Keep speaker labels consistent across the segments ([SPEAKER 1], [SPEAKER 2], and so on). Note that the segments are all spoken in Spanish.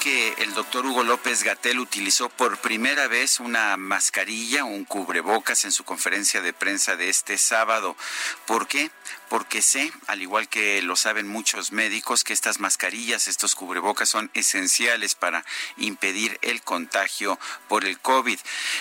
[SPEAKER 1] Que el doctor Hugo López Gatel utilizó por primera vez una mascarilla, un cubrebocas en su conferencia de prensa de este sábado. ¿Por qué? Porque sé, al igual que lo saben muchos médicos, que estas mascarillas, estos cubrebocas son esenciales para impedir el contagio por el COVID.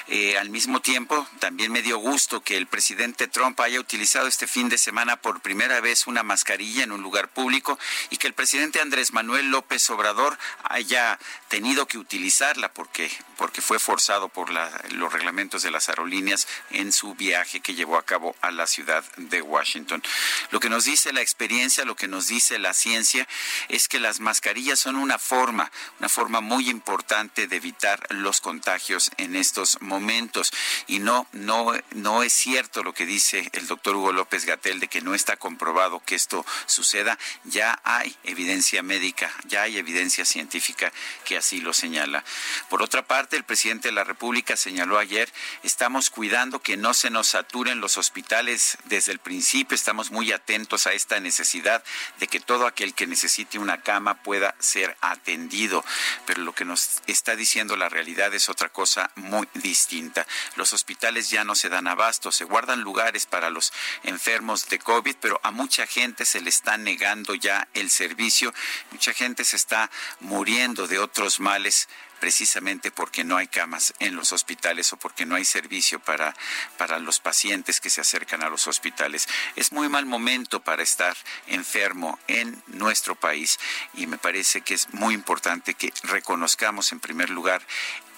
[SPEAKER 1] Eh, al mismo tiempo, también me dio gusto que el presidente Trump haya utilizado este fin de semana por primera vez una mascarilla en un lugar público y que el presidente Andrés Manuel López Obrador haya tenido que utilizarla porque, porque fue forzado por los reglamentos de las aerolíneas en su viaje que llevó a cabo a la ciudad de Washington. Lo que nos dice la experiencia, lo que nos dice la ciencia, es que las mascarillas son una forma, una forma muy importante de evitar los contagios en estos momentos. Y no, no, no es cierto lo que dice el doctor Hugo López Gatel de que no está comprobado que esto suceda. Ya hay evidencia médica, ya hay evidencia científica que así lo señala. Por otra parte, el presidente de la República señaló ayer, estamos cuidando que no se nos saturen los hospitales desde el principio, estamos muy atentos a esta necesidad de que todo aquel que necesite una cama pueda ser atendido. Pero lo que nos está diciendo la realidad es otra cosa muy distinta. Los hospitales ya no se dan abasto, se guardan lugares para los enfermos de COVID, pero a mucha gente se le está negando ya el servicio, mucha gente se está muriendo de otros males precisamente porque no hay camas en los hospitales o porque no hay servicio para, para los pacientes que se acercan a los hospitales. Es muy mal momento para estar enfermo en nuestro país y me parece que es muy importante que reconozcamos en primer lugar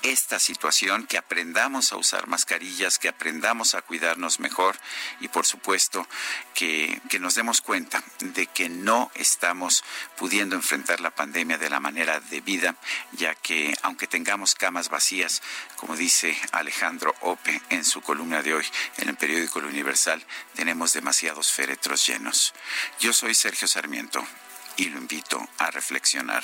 [SPEAKER 1] esta situación, que aprendamos a usar mascarillas, que aprendamos a cuidarnos mejor y por supuesto que, que, nos demos cuenta de que no estamos pudiendo enfrentar la pandemia de la manera debida, ya que aunque tengamos camas vacías, como dice Alejandro Ope en su columna de hoy en el periódico El Universal, tenemos demasiados féretros llenos. Yo soy Sergio Sarmiento y lo invito a reflexionar.